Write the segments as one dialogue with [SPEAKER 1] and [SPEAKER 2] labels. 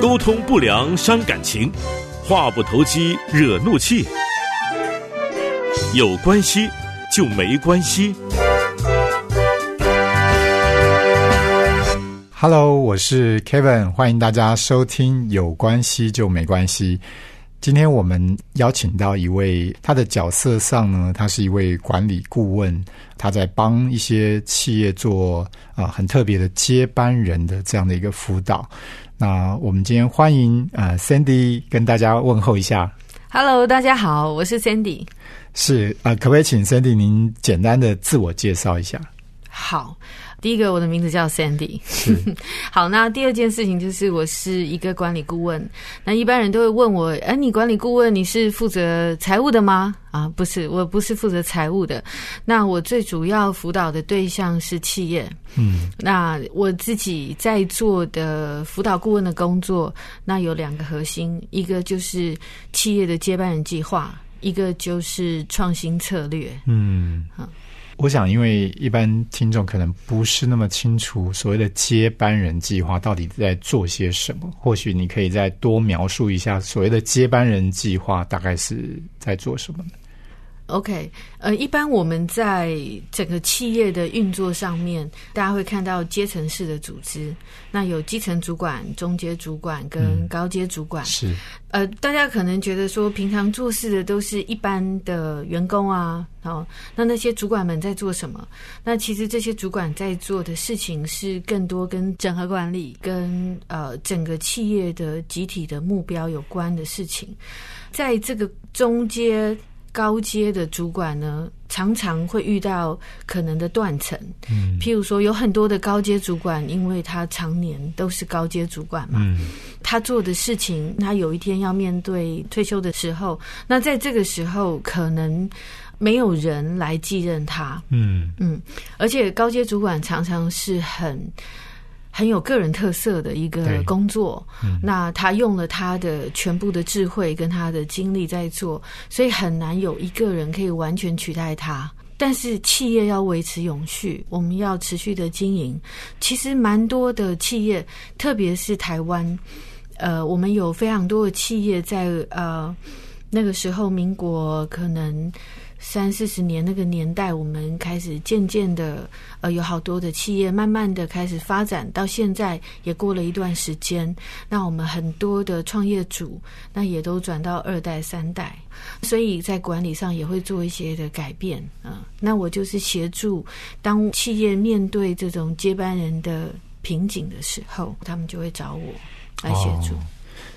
[SPEAKER 1] 沟通不良伤感情，话不投机惹怒气。有关系就没关系。
[SPEAKER 2] Hello，我是 Kevin，欢迎大家收听《有关系就没关系》。今天我们邀请到一位，他的角色上呢，他是一位管理顾问，他在帮一些企业做啊、呃很特别的接班人的这样的一个辅导。那我们今天欢迎呃 Sandy 跟大家问候一下。
[SPEAKER 3] Hello，大家好，我是 Sandy。
[SPEAKER 2] 是啊、呃可不可以请 Sandy 您简单的自我介绍一下？
[SPEAKER 3] 好，第一个我的名字叫 Sandy。好，那第二件事情就是我是一个管理顾问。那一般人都会问我，哎，你管理顾问你是负责财务的吗？啊，不是，我不是负责财务的。那我最主要辅导的对象是企业。
[SPEAKER 2] 嗯
[SPEAKER 3] 那我自己在做的辅导顾问的工作，那有两个核心，一个就是企业的接班人计划，一个就是创新策略。
[SPEAKER 2] 嗯
[SPEAKER 3] 好。
[SPEAKER 2] 我想，因为一般听众可能不是那么清楚所谓的接班人计划到底在做些什么，或许你可以再多描述一下所谓的接班人计划大概是在做什么？
[SPEAKER 3] OK，呃，一般我们在整个企业的运作上面，大家会看到阶层式的组织，那有基层主管、中阶主管跟高阶主管。
[SPEAKER 2] 是
[SPEAKER 3] 呃，大家可能觉得说，平常做事的都是一般的员工啊，哦，那那些主管们在做什么？那其实这些主管在做的事情是更多跟整合管理、跟呃整个企业的集体的目标有关的事情。在这个中阶、高阶的主管呢，常常会遇到可能的断层。
[SPEAKER 2] 嗯。
[SPEAKER 3] 譬如说，有很多的高阶主管，因为他常年都是高阶主管嘛，
[SPEAKER 2] 嗯。
[SPEAKER 3] 他做的事情，他有一天要面对退休的时候，那在这个时候可能没有人来继任他，
[SPEAKER 2] 嗯。
[SPEAKER 3] 嗯，而且高阶主管常常是很很有个人特色的一个工作，
[SPEAKER 2] 嗯
[SPEAKER 3] 那他用了他的全部的智慧跟他的精力在做，所以很难有一个人可以完全取代他。但是企业要维持永续，我们要持续的经营。其实蛮多的企业，特别是台湾，呃，我们有非常多的企业在呃那个时候，民国可能三四十年那个年代，我们开始渐渐的呃有好多的企业慢慢的开始发展，到现在也过了一段时间，那我们很多的创业主那也都转到二代三代，所以在管理上也会做一些的改变啊、那我就是协助当企业面对这种接班人的瓶颈的时候，他们就会找我来协助。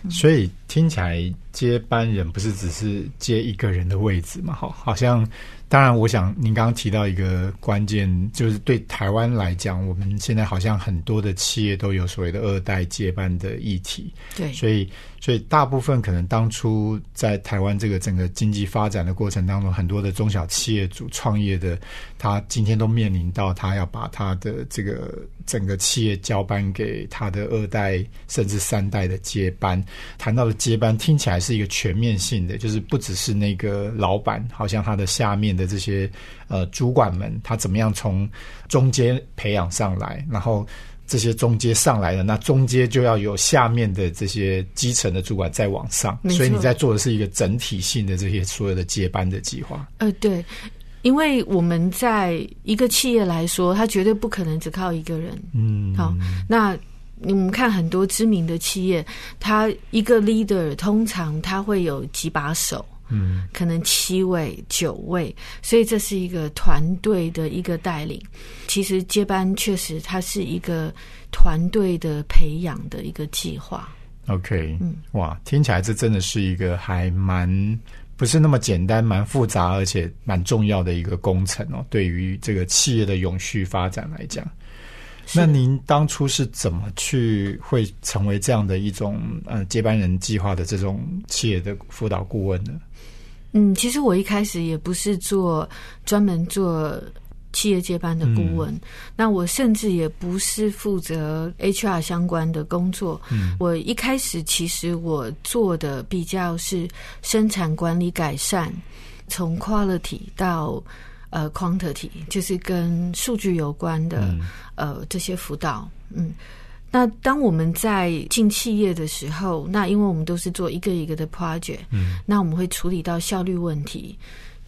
[SPEAKER 2] 所以听起来接班人不是只是接一个人的位置嘛？好，好像当然，我想您刚刚提到一个关键，就是对台湾来讲，我们现在好像很多的企业都有所谓的二代接班的议题，
[SPEAKER 3] 对，
[SPEAKER 2] 所以所以大部分可能当初在台湾这个整个经济发展的过程当中，很多的中小企业主创业的，他今天都面临到他要把他的这个整个企业交班给他的二代甚至三代的接班。谈到的接班，听起来是一个全面性的，就是不只是那个老板，好像他的下面的这些呃主管们，他怎么样从中间培养上来，然后。这些中间上来的，那中间就要有下面的这些基层的主管再往上，所以你在做的是一个整体性的这些所有的接班的计划。
[SPEAKER 3] 呃，对，因为我们在一个企业来说，它绝对不可能只靠一个人。
[SPEAKER 2] 嗯，
[SPEAKER 3] 好，那我们看很多知名的企业，它一个 leader 通常他会有几把手。
[SPEAKER 2] 嗯，
[SPEAKER 3] 可能七位、九位，所以这是一个团队的一个带领。其实接班确实它是一个团队的培养的一个计划。
[SPEAKER 2] OK，
[SPEAKER 3] 嗯
[SPEAKER 2] 哇，听起来这真的是一个还蛮不是那么简单、蛮复杂，而且蛮重要的一个工程哦。对于这个企业的永续发展来讲，
[SPEAKER 3] 是
[SPEAKER 2] 那您当初是怎么去会成为这样的一种呃接班人计划的这种企业的辅导顾问呢？
[SPEAKER 3] 嗯，其实我一开始也不是做专门做企业接班的顾问，那我甚至也不是负责 HR 相关的工作。
[SPEAKER 2] 嗯
[SPEAKER 3] 我一开始其实我做的比较是生产管理改善，从 quality 到呃 quantity，就是跟数据有关的、呃这些辅导，嗯。那当我们在进企业的时候，那因为我们都是做一个一个的 project，嗯，那我们会处理到效率问题，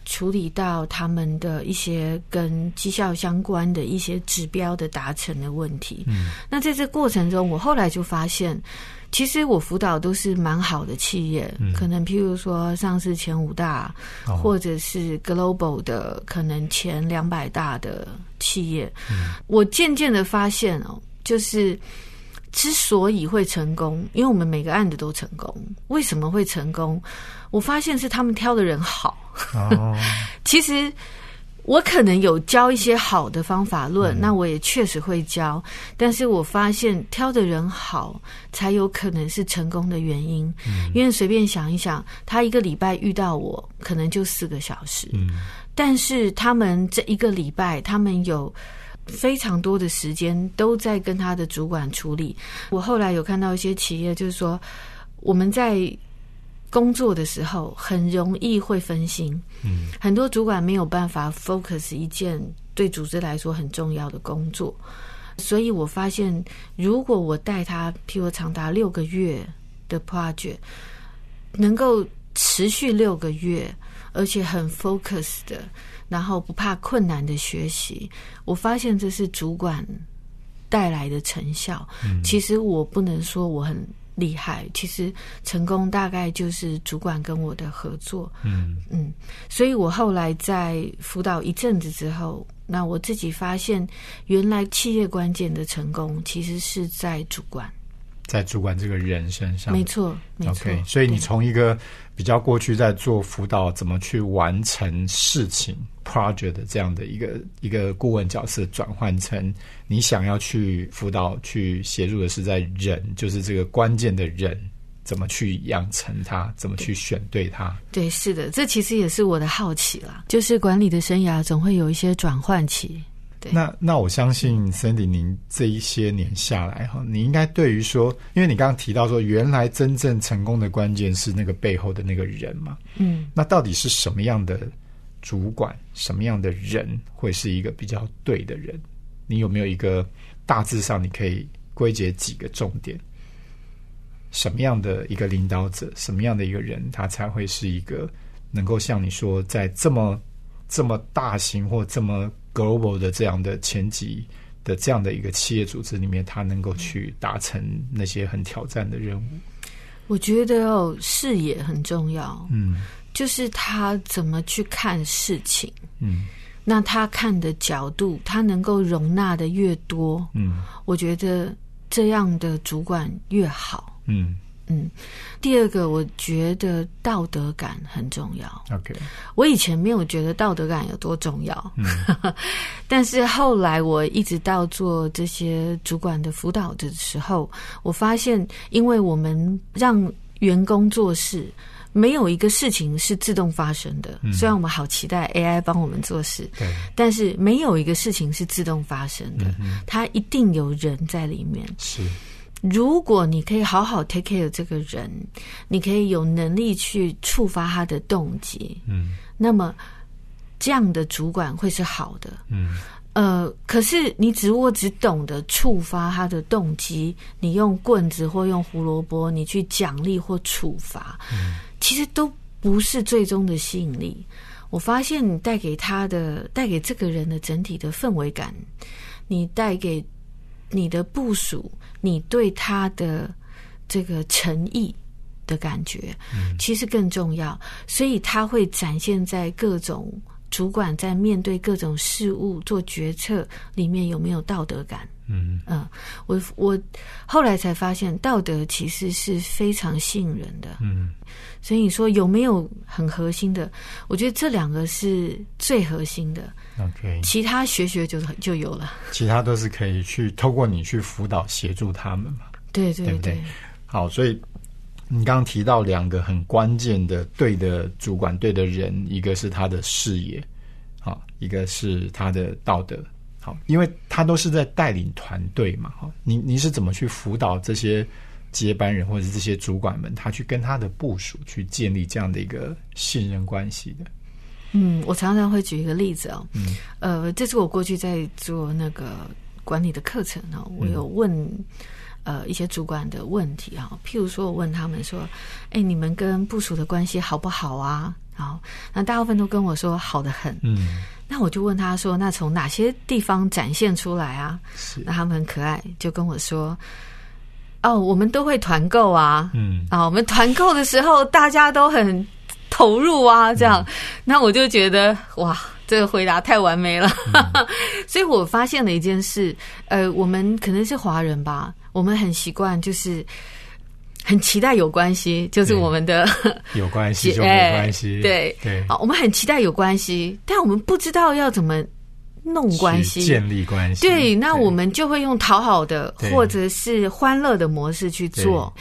[SPEAKER 3] 处理到他们的一些跟绩效相关的一些指标的达成的问题。嗯，那在这过程中，我后来就发现，其实我辅导都是蛮好的企业，可能譬如说上市前五大，或者是 global 的可能前两百大的企业。嗯，我渐渐的发现哦，就是。之所以会成功，因为我们每个案子都成功。为什么会成功？我发现是他们挑的人好。
[SPEAKER 2] 哦，
[SPEAKER 3] 其实我可能有教一些好的方法论，那我也确实会教。但是我发现挑的人好，才有可能是成功的原因。因为随便想一想，他一个礼拜遇到我，可能就四个小时。嗯，但是他们这一个礼拜，他们有。非常多的时间都在跟他的主管处理。我后来有看到一些企业，就是说我们在工作的时候很容易会分心，嗯，很多主管没有办法 focus 一件对组织来说很重要的工作。所以我发现，如果我带他，譬如长达六个月的 project，能够持续六个月，而且很 focus 的。然后不怕困难的学习，我发现这是主管带来的成效。其实我不能说我很厉害，其实成功大概就是主管跟我的合作。嗯嗯，所以我后来在辅导一阵子之后，那我自己发现，原来企业关键的成功其实是在主管。
[SPEAKER 2] 在主管这个人身上，
[SPEAKER 3] 没错，没错。
[SPEAKER 2] 所以你从一个比较过去在做辅导，怎么去完成事情 project 的这样的一个一个顾问角色，转换成你想要去辅导、去协助的是在人，就是这个关键的人，怎么去养成他，怎么去选对他。
[SPEAKER 3] 对，是的，这其实也是我的好奇啦。就是管理的生涯总会有一些转换期。
[SPEAKER 2] 那那我相信 Cindy，您这一些年下来哈，你应该对于说，因为你刚刚提到说，原来真正成功的关键是那个背后的那个人嘛，嗯，那到底是什么样的主管，什么样的人会是一个比较对的人？你有没有一个大致上你可以归结几个重点？什么样的一个领导者，什么样的一个人，他才会是一个能够像你说，在这么这么大型或这么 global 的这样的前几的这样的一个企业组织里面，他能够去达成那些很挑战的任务。
[SPEAKER 3] 我觉得哦，视野很重要。嗯，就是他怎么去看事情。嗯，那他看的角度，他能够容纳的越多，嗯，我觉得这样的主管越好。嗯。嗯，第二个，我觉得道德感很重要。
[SPEAKER 2] OK，
[SPEAKER 3] 我以前没有觉得道德感有多重要，嗯，但是后来我一直到做这些主管的辅导的时候，我发现，因为我们让员工做事，没有一个事情是自动发生的。虽然我们好期待 AI 帮我们做事，
[SPEAKER 2] 对，
[SPEAKER 3] 但是没有一个事情是自动发生的，它一定有人在里面。
[SPEAKER 2] 是。
[SPEAKER 3] 如果你可以好好 take care 这个人，你可以有能力去触发他的动机，嗯，那么这样的主管会是好的，嗯，呃，可是你只我只懂得触发他的动机，你用棍子或用胡萝卜，你去奖励或处罚，嗯，其实都不是最终的吸引力。我发现你带给他的，带给这个人的整体的氛围感，你带给你的部署。你对他的这个诚意的感觉，其实更重要，所以他会展现在各种主管在面对各种事物做决策里面有没有道德感。嗯嗯，我我后来才发现，道德其实是非常吸引人的。嗯，所以你说有没有很核心的？我觉得这两个是最核心的。
[SPEAKER 2] OK，
[SPEAKER 3] 其他学学就就有了。
[SPEAKER 2] 其他都是可以去透过你去辅导协助他们嘛？
[SPEAKER 3] 对对
[SPEAKER 2] 对。好，所以你刚刚提到两个很关键的对的主管对的人，一个是他的视野，好，一个是他的道德。因为他都是在带领团队嘛，哈，您您是怎么去辅导这些接班人或者这些主管们，他去跟他的部署去建立这样的一个信任关系的？
[SPEAKER 3] 嗯，我常常会举一个例子哦，嗯，呃，这是我过去在做那个管理的课程哦，我有问呃一些主管的问题啊，譬如说我问他们说，哎，你们跟部署的关系好不好啊？好，那大部分都跟我说好的很，嗯，那我就问他说，那从哪些地方展现出来啊？
[SPEAKER 2] 是，
[SPEAKER 3] 那他们很可爱，就跟我说。哦，我们都会团购啊，嗯，啊，我们团购的时候大家都很投入啊，这样，那我就觉得哇，这个回答太完美了，所以我发现了一件事，呃，我们可能是华人吧，我们很习惯就是很期待有关系，就是我们的
[SPEAKER 2] 有关系就没关系，
[SPEAKER 3] 对。对，好，我们很期待有关系，但我们不知道要怎么。弄关系，
[SPEAKER 2] 建立关系。
[SPEAKER 3] 对，那我们就会用讨好的或者是欢乐的模式去做。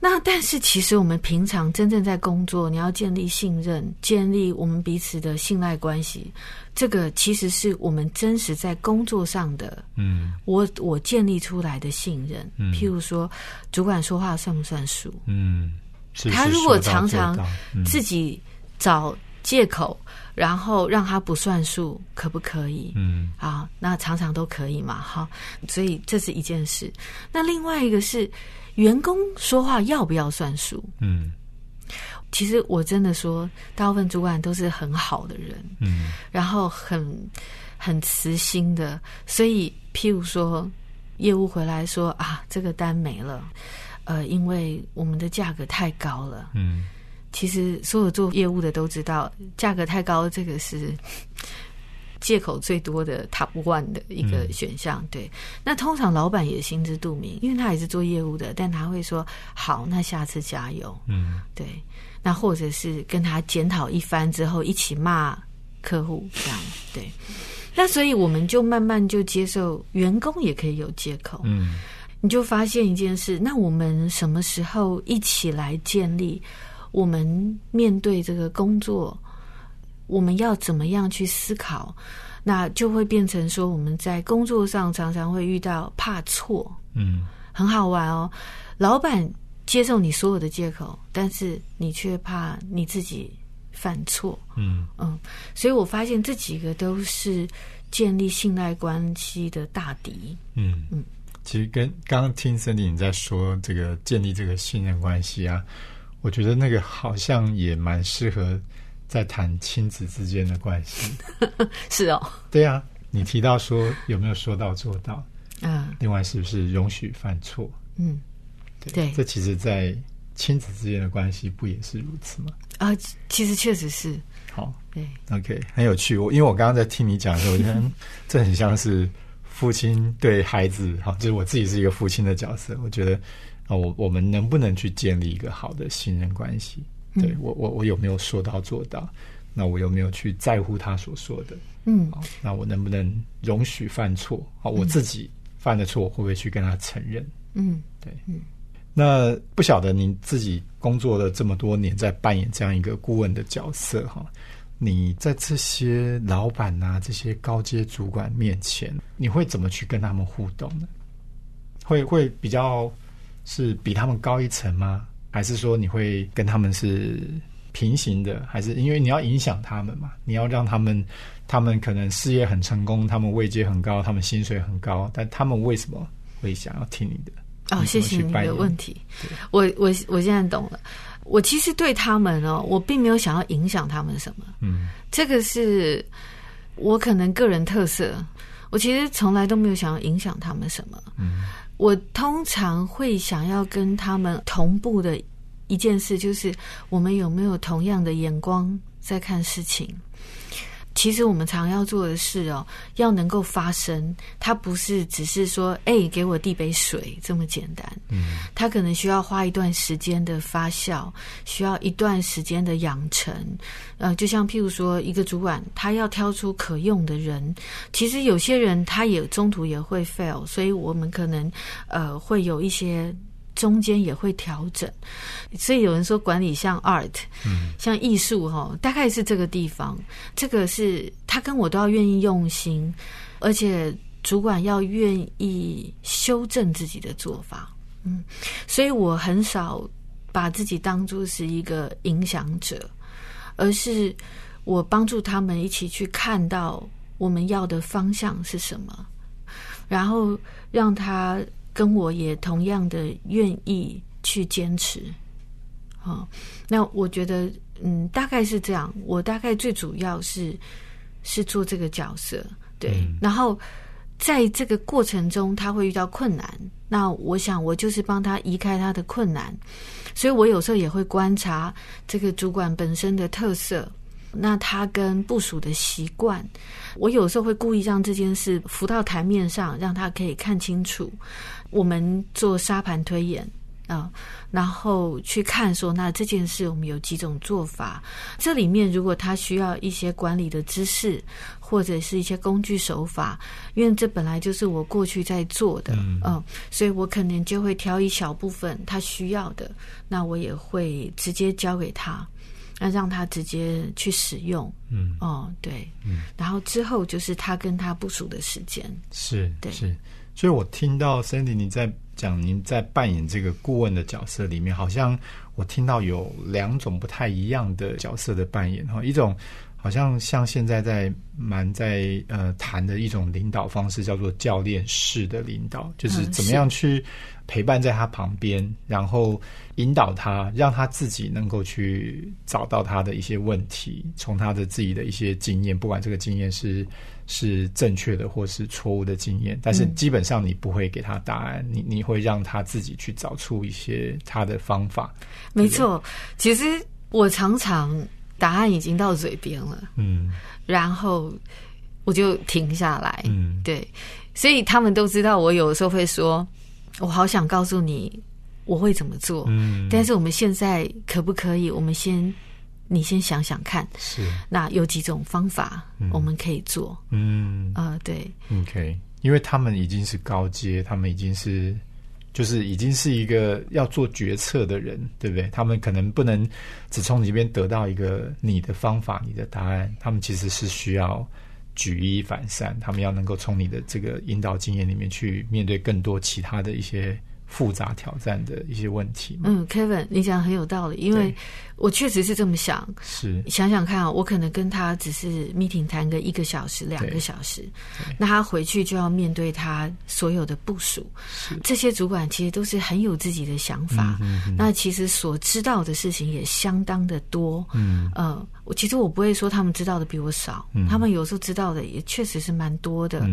[SPEAKER 3] 那但是其实我们平常真正在工作，你要建立信任，建立我们彼此的信赖关系，这个其实是我们真实在工作上的。嗯，我我建立出来的信任。嗯，譬如说，主管说话算不算数？
[SPEAKER 2] 嗯，
[SPEAKER 3] 他如果常常自己找借口。然后让他不算数，可不可以？嗯，啊，那常常都可以嘛，哈。所以这是一件事。那另外一个是，员工说话要不要算数？嗯，其实我真的说，大部分主管都是很好的人，嗯，然后很很慈心的。所以，譬如说，业务回来说啊，这个单没了，呃，因为我们的价格太高了，嗯。其实，所有做业务的都知道，价格太高，这个是 借口最多的 top one 的一个选项。对，那通常老板也心知肚明，因为他也是做业务的，但他会说：“好，那下次加油。”嗯，对。那或者是跟他检讨一番之后，一起骂客户，这样对。那所以我们就慢慢就接受，员工也可以有借口。嗯，你就发现一件事，那我们什么时候一起来建立？我们面对这个工作，我们要怎么样去思考？那就会变成说，我们在工作上常常会遇到怕错，嗯，很好玩哦。老板接受你所有的借口，但是你却怕你自己犯错，嗯嗯。所以我发现这几个都是建立信赖关系的大敌。
[SPEAKER 2] 嗯嗯，其实跟刚刚听森迪你在说这个建立这个信任关系啊。我觉得那个好像也蛮适合在谈亲子之间的关系。
[SPEAKER 3] 是哦，
[SPEAKER 2] 对啊，你提到说有没有说到做到？啊，另外是不是容许犯错？嗯，对，这其实，在亲子之间的关系不也是如此吗？
[SPEAKER 3] 啊，其实确实是。
[SPEAKER 2] 好，对，OK，很有趣。我因为我刚刚在听你讲的时候，我觉得 这很像是父亲对孩子，好，就是我自己是一个父亲的角色，我觉得。啊，我我们能不能去建立一个好的信任关系？对我，我我有没有说到做到？那我有没有去在乎他所说的？嗯，好那我能不能容许犯错？好，我自己犯的错我会不会去跟他承认？嗯，对，嗯。那不晓得你自己工作了这么多年，在扮演这样一个顾问的角色哈，你在这些老板啊、这些高阶主管面前，你会怎么去跟他们互动呢？会会比较。是比他们高一层吗？还是说你会跟他们是平行的？还是因为你要影响他们嘛？你要让他们，他们可能事业很成功，他们位阶很高，他们薪水很高，但他们为什么会想要听你的？
[SPEAKER 3] 哦，谢谢你的问题。我我我现在懂了。我其实对他们哦，我并没有想要影响他们什么。嗯，这个是我可能个人特色。我其实从来都没有想要影响他们什么。嗯。我通常会想要跟他们同步的一件事，就是我们有没有同样的眼光在看事情。其实我们常要做的事哦，要能够发生，它不是只是说“哎，给我递杯水”这么简单。嗯，它可能需要花一段时间的发酵，需要一段时间的养成。呃，就像譬如说，一个主管他要挑出可用的人，其实有些人他也中途也会 fail，所以我们可能呃会有一些。中间也会调整，所以有人说管理像 art，嗯，像艺术哈，大概是这个地方。这个是他跟我都要愿意用心，而且主管要愿意修正自己的做法，嗯，所以我很少把自己当做是一个影响者，而是我帮助他们一起去看到我们要的方向是什么，然后让他跟我也同样的愿意去坚持。好，那我觉得，嗯，大概是这样。我大概最主要是是做这个角色，对。然后在这个过程中，他会遇到困难，那我想我就是帮他移开他的困难。所以我有时候也会观察这个主管本身的特色，那他跟部署的习惯，我有时候会故意让这件事浮到台面上，让他可以看清楚。我们做沙盘推演。啊，然后去看说，那这件事我们有几种做法？这里面如果他需要一些管理的知识，或者是一些工具手法，因为这本来就是我过去在做的，嗯，所以我可能就会挑一小部分他需要的，那我也会直接交给他，那让他直接去使用，嗯，哦，对，嗯，然后之后就是他跟他部署的时间，
[SPEAKER 2] 是，
[SPEAKER 3] 对，
[SPEAKER 2] 是，所以我听到 Sandy 你在。讲您在扮演这个顾问的角色里面，好像我听到有两种不太一样的角色的扮演哈，一种好像像现在在蛮在呃谈的一种领导方式，叫做教练式的领导，就是怎么样去陪伴在他旁边，然后引导他，让他自己能够去找到他的一些问题，从他的自己的一些经验，不管这个经验是。是正确的或是错误的经验，但是基本上你不会给他答案，你你会让他自己去找出一些他的方法。
[SPEAKER 3] 没错，其实我常常答案已经到嘴边了，嗯，然后我就停下来，嗯，对，所以他们都知道我有时候会说，我好想告诉你我会怎么做，嗯，但是我们现在可不可以？我们先。你先想想看，
[SPEAKER 2] 是。
[SPEAKER 3] 那有几种方法我们可以做？嗯。啊，对
[SPEAKER 2] ，OK，因为他们已经是高阶，他们已经是就是已经是一个要做决策的人，对不对？他们可能不能只从你这边得到一个你的方法、你的答案，他们其实是需要举一反三，他们要能够从你的这个引导经验里面去面对更多其他的一些复杂挑战的一些问题。
[SPEAKER 3] 嗯，Kevin，你讲很有道理，因为。我确实是这么想，
[SPEAKER 2] 是
[SPEAKER 3] 想想看啊，我可能跟他只是 meeting 谈个一个小时、两个小时，那他回去就要面对他所有的部署。这些主管其实都是很有自己的想法，那其实所知道的事情也相当的多。嗯，呃，我其实我不会说他们知道的比我少，他们有时候知道的也确实是蛮多的，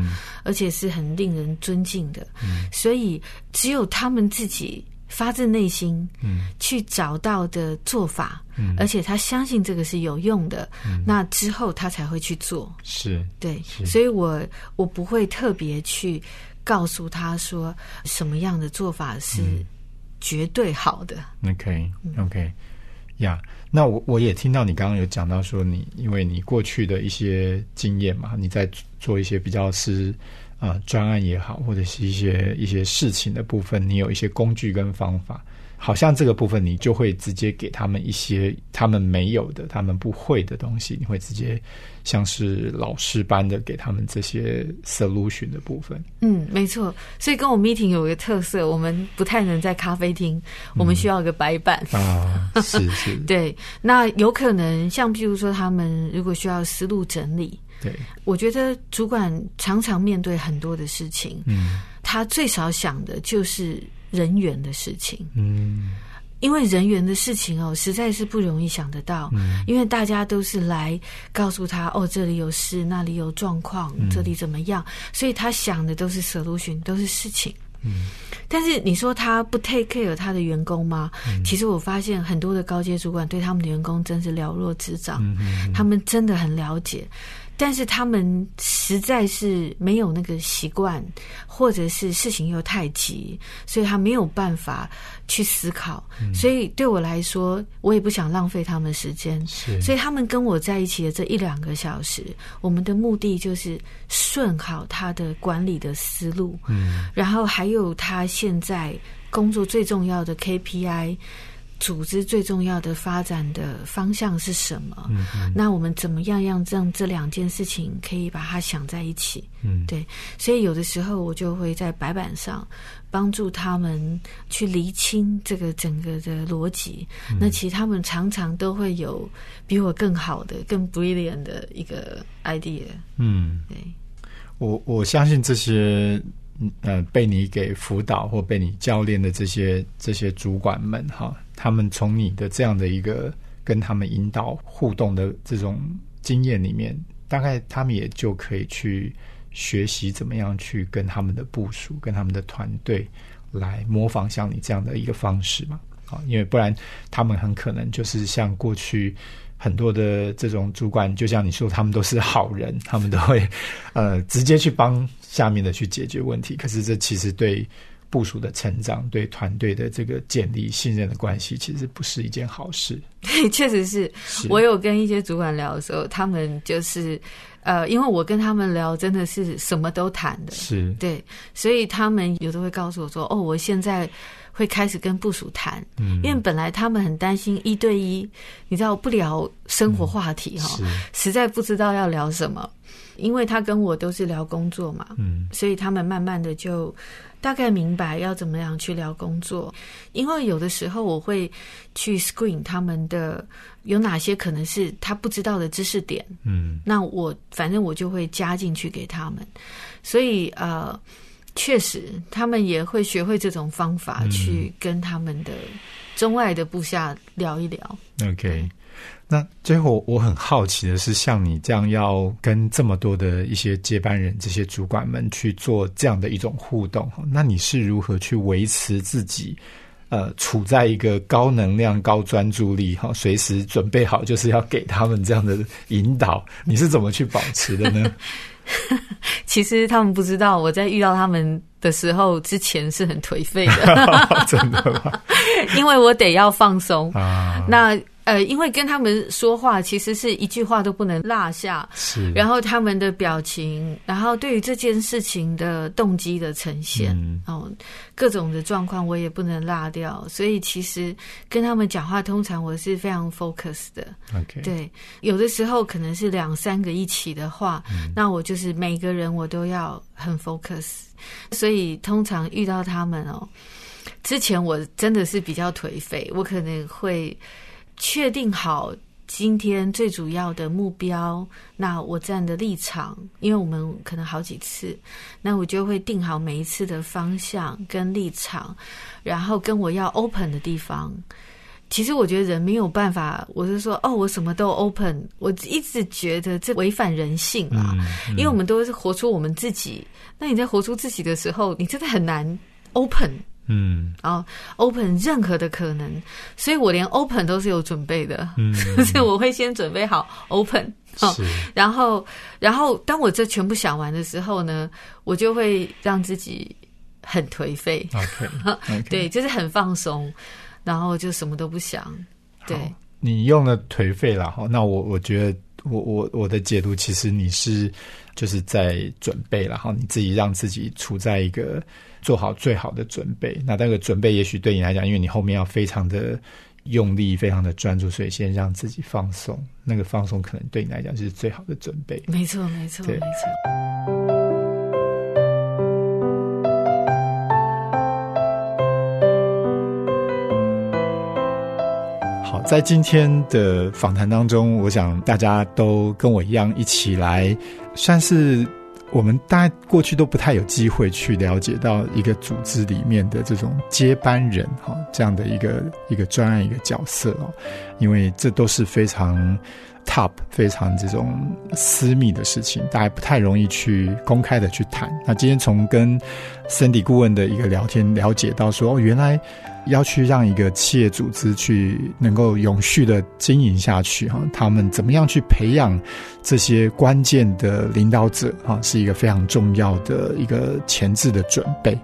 [SPEAKER 3] 而且是很令人尊敬的。所以只有他们自己。发自内心，嗯，去找到的做法，嗯，而且他相信这个是有用的，嗯，那之后他才会去做，
[SPEAKER 2] 是。
[SPEAKER 3] 对，所以我我不会特别去告诉他说什么样的做法是绝对好的。
[SPEAKER 2] OK，OK，呀，那我我也听到你刚刚有讲到说，你因为你过去的一些经验嘛，你在做一些比较是。啊，专案也好，或者是一些一些事情的部分，你有一些工具跟方法，好像这个部分你就会直接给他们一些他们没有的、他们不会的东西，你会直接像是老师般的给他们这些 solution 的部分。
[SPEAKER 3] 嗯，没错。所以跟我 meeting 有一个特色，我们不太能在咖啡厅，我们需要一个白板
[SPEAKER 2] 啊。是是。
[SPEAKER 3] 对，那有可能像譬如说，他们如果需要思路整理。
[SPEAKER 2] 对，
[SPEAKER 3] 我觉得主管常常面对很多的事情，嗯，他最少想的就是人员的事情，嗯，因为人员的事情哦，实在是不容易想得到，嗯，因为大家都是来告诉他哦，这里有事，那里有状况，这里怎么样，所以他想的都是 solution，都是事情，嗯，但是你说他不 take care 他的员工吗？其实我发现很多的高阶主管对他们的员工真是了若指掌，他们真的很了解。但是他们实在是没有那个习惯，或者是事情又太急，所以他没有办法去思考。所以对我来说，我也不想浪费他们时间。所以他们跟我在一起的这一两个小时，我们的目的就是顺好他的管理的思路，嗯，然后还有他现在工作最重要的 KPI。组织最重要的发展的方向是什么？
[SPEAKER 2] 嗯嗯
[SPEAKER 3] 那我们怎么样让让这两件事情可以把它想在一起？
[SPEAKER 2] 嗯，
[SPEAKER 3] 对，所以有的时候我就会在白板上帮助他们去厘清这个整个的逻辑。
[SPEAKER 2] 嗯
[SPEAKER 3] 那其实他们常常都会有比我更好的、更 brilliant 的一个 idea。
[SPEAKER 2] 嗯，
[SPEAKER 3] 对，
[SPEAKER 2] 我我相信这些嗯呃被你给辅导或被你教练的这些这些主管们哈，他们从你的这样的一个跟他们引导互动的这种经验里面，大概他们也就可以去学习怎么样去跟他们的部署、跟他们的团队来模仿像你这样的一个方式嘛。啊，因为不然他们很可能就是像过去很多的这种主管，就像你说，他们都是好人，他们都会呃直接去帮下面的去解决问题。可是这其实对部署的成长、对团队的这个建立信任的关系，其实不是一件好事。
[SPEAKER 3] 对，确实是。
[SPEAKER 2] 是
[SPEAKER 3] 我有跟一些主管聊的时候，他们就是呃，因为我跟他们聊真的是什么都谈的，
[SPEAKER 2] 是
[SPEAKER 3] 对，所以他们有的会告诉我说：“哦，我现在会开始跟部署谈，
[SPEAKER 2] 嗯
[SPEAKER 3] 因为本来他们很担心一对一，你知道不聊生活话题哈、
[SPEAKER 2] 是
[SPEAKER 3] 实在不知道要聊什么。因为他跟我都是聊工作嘛，
[SPEAKER 2] 嗯
[SPEAKER 3] 所以他们慢慢的就大概明白要怎么样去聊工作。因为有的时候我会去 screen 他们的有哪些可能是他不知道的知识点，
[SPEAKER 2] 嗯
[SPEAKER 3] 那我反正我就会加进去给他们，所以呃，确实他们也会学会这种方法
[SPEAKER 2] 嗯
[SPEAKER 3] 去跟他们的中外的部下聊一聊。
[SPEAKER 2] ，OK。那最后我很好奇的是，像你这样要跟这么多的一些接班人、这些主管们去做这样的一种互动，那你是如何去维持自己呃处在一个高能量、高专注力哈，随时准备好就是要给他们这样的引导？你是怎么去保持的呢？
[SPEAKER 3] 其实他们不知道，我在遇到他们的时候之前是很颓废的，
[SPEAKER 2] 真的吗？
[SPEAKER 3] 因为我得要放松。
[SPEAKER 2] 啊，
[SPEAKER 3] 那呃，因为跟他们说话，其实是一句话都不能落下。
[SPEAKER 2] 是，
[SPEAKER 3] 然后他们的表情，然后对于这件事情的动机的呈现，
[SPEAKER 2] 嗯
[SPEAKER 3] 哦，各种的状况我也不能落掉，所以其实跟他们讲话，通常我是非常 focus 的。
[SPEAKER 2] OK，
[SPEAKER 3] 对，有的时候可能是两三个一起的话，那我就是每个人我都要很 focus，所以通常遇到他们哦，之前我真的是比较颓废，我可能会确定好今天最主要的目标，那我站的立场，因为我们可能好几次，那我就会定好每一次的方向跟立场，然后跟我要 open 的地方。其实我觉得人没有办法，我是说，哦，我什么都 open，我一直觉得这违反人性啦，
[SPEAKER 2] 嗯
[SPEAKER 3] 因为我们都是活出我们自己。那你在活出自己的时候，你真的很难 open
[SPEAKER 2] 嗯。
[SPEAKER 3] 然后，open 任何的可能，所以我连 open 都是有准备的，
[SPEAKER 2] 嗯，
[SPEAKER 3] 所以我会先准备好 open 哦，然后，然后当我这全部想完的时候呢，我就会让自己很颓废 对，就是很放松，然后就什么都不想，对，
[SPEAKER 2] 你用了颓废了哈，那我我觉得我我我的解读其实你是就是在准备然后，你自己让自己处在一个做好最好的准备。那那个准备也许对你来讲，因为你后面要非常的用力、非常的专注，所以先让自己放松。那个放松可能对你来讲就是最好的准备。
[SPEAKER 3] 没错，没错，没错。
[SPEAKER 2] 在今天的访谈当中，我想大家都跟我一样，一起来，算是我们大家过去都不太有机会去了解到一个组织里面的这种接班人哈这样的一个一个专案一个角色哦，因为这都是非常 top 非常这种私密的事情，大家不太容易去公开的去谈。那今天从跟 Cindy 顾问的一个聊天了解到说，哦，原来。要去让一个企业组织去能够永续的经营下去哈，他们怎么样去培养这些关键的领导者哈，是一个非常重要的一个前置的准备。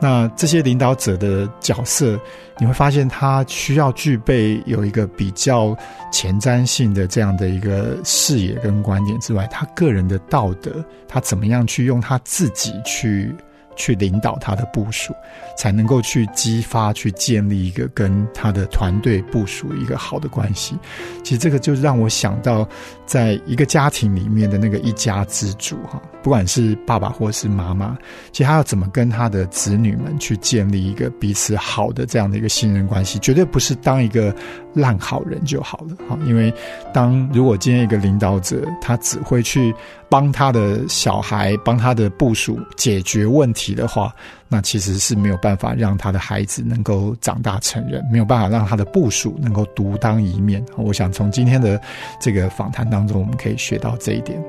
[SPEAKER 2] 那这些领导者的角色，你会发现他需要具备有一个比较前瞻性的这样的一个视野跟观点之外，他个人的道德，他怎么样去用他自己去。去领导他的部署，才能够去激发、去建立一个跟他的团队部署一个好的关系。其实这个就让我想到，在一个家庭里面的那个一家之主哈，不管是爸爸或是妈妈，其实他要怎么跟他的子女们去建立一个彼此好的这样的一个信任关系，绝对不是当一个烂好人就好了哈。因为当如果今天一个领导者他只会去帮他的小孩、帮他的部属解决问题的话，那其实是没有办法让他的孩子能够长大成人，没有办法让他的部属能够独当一面。我想从今天的这个访谈当中，我们可以学到这一点。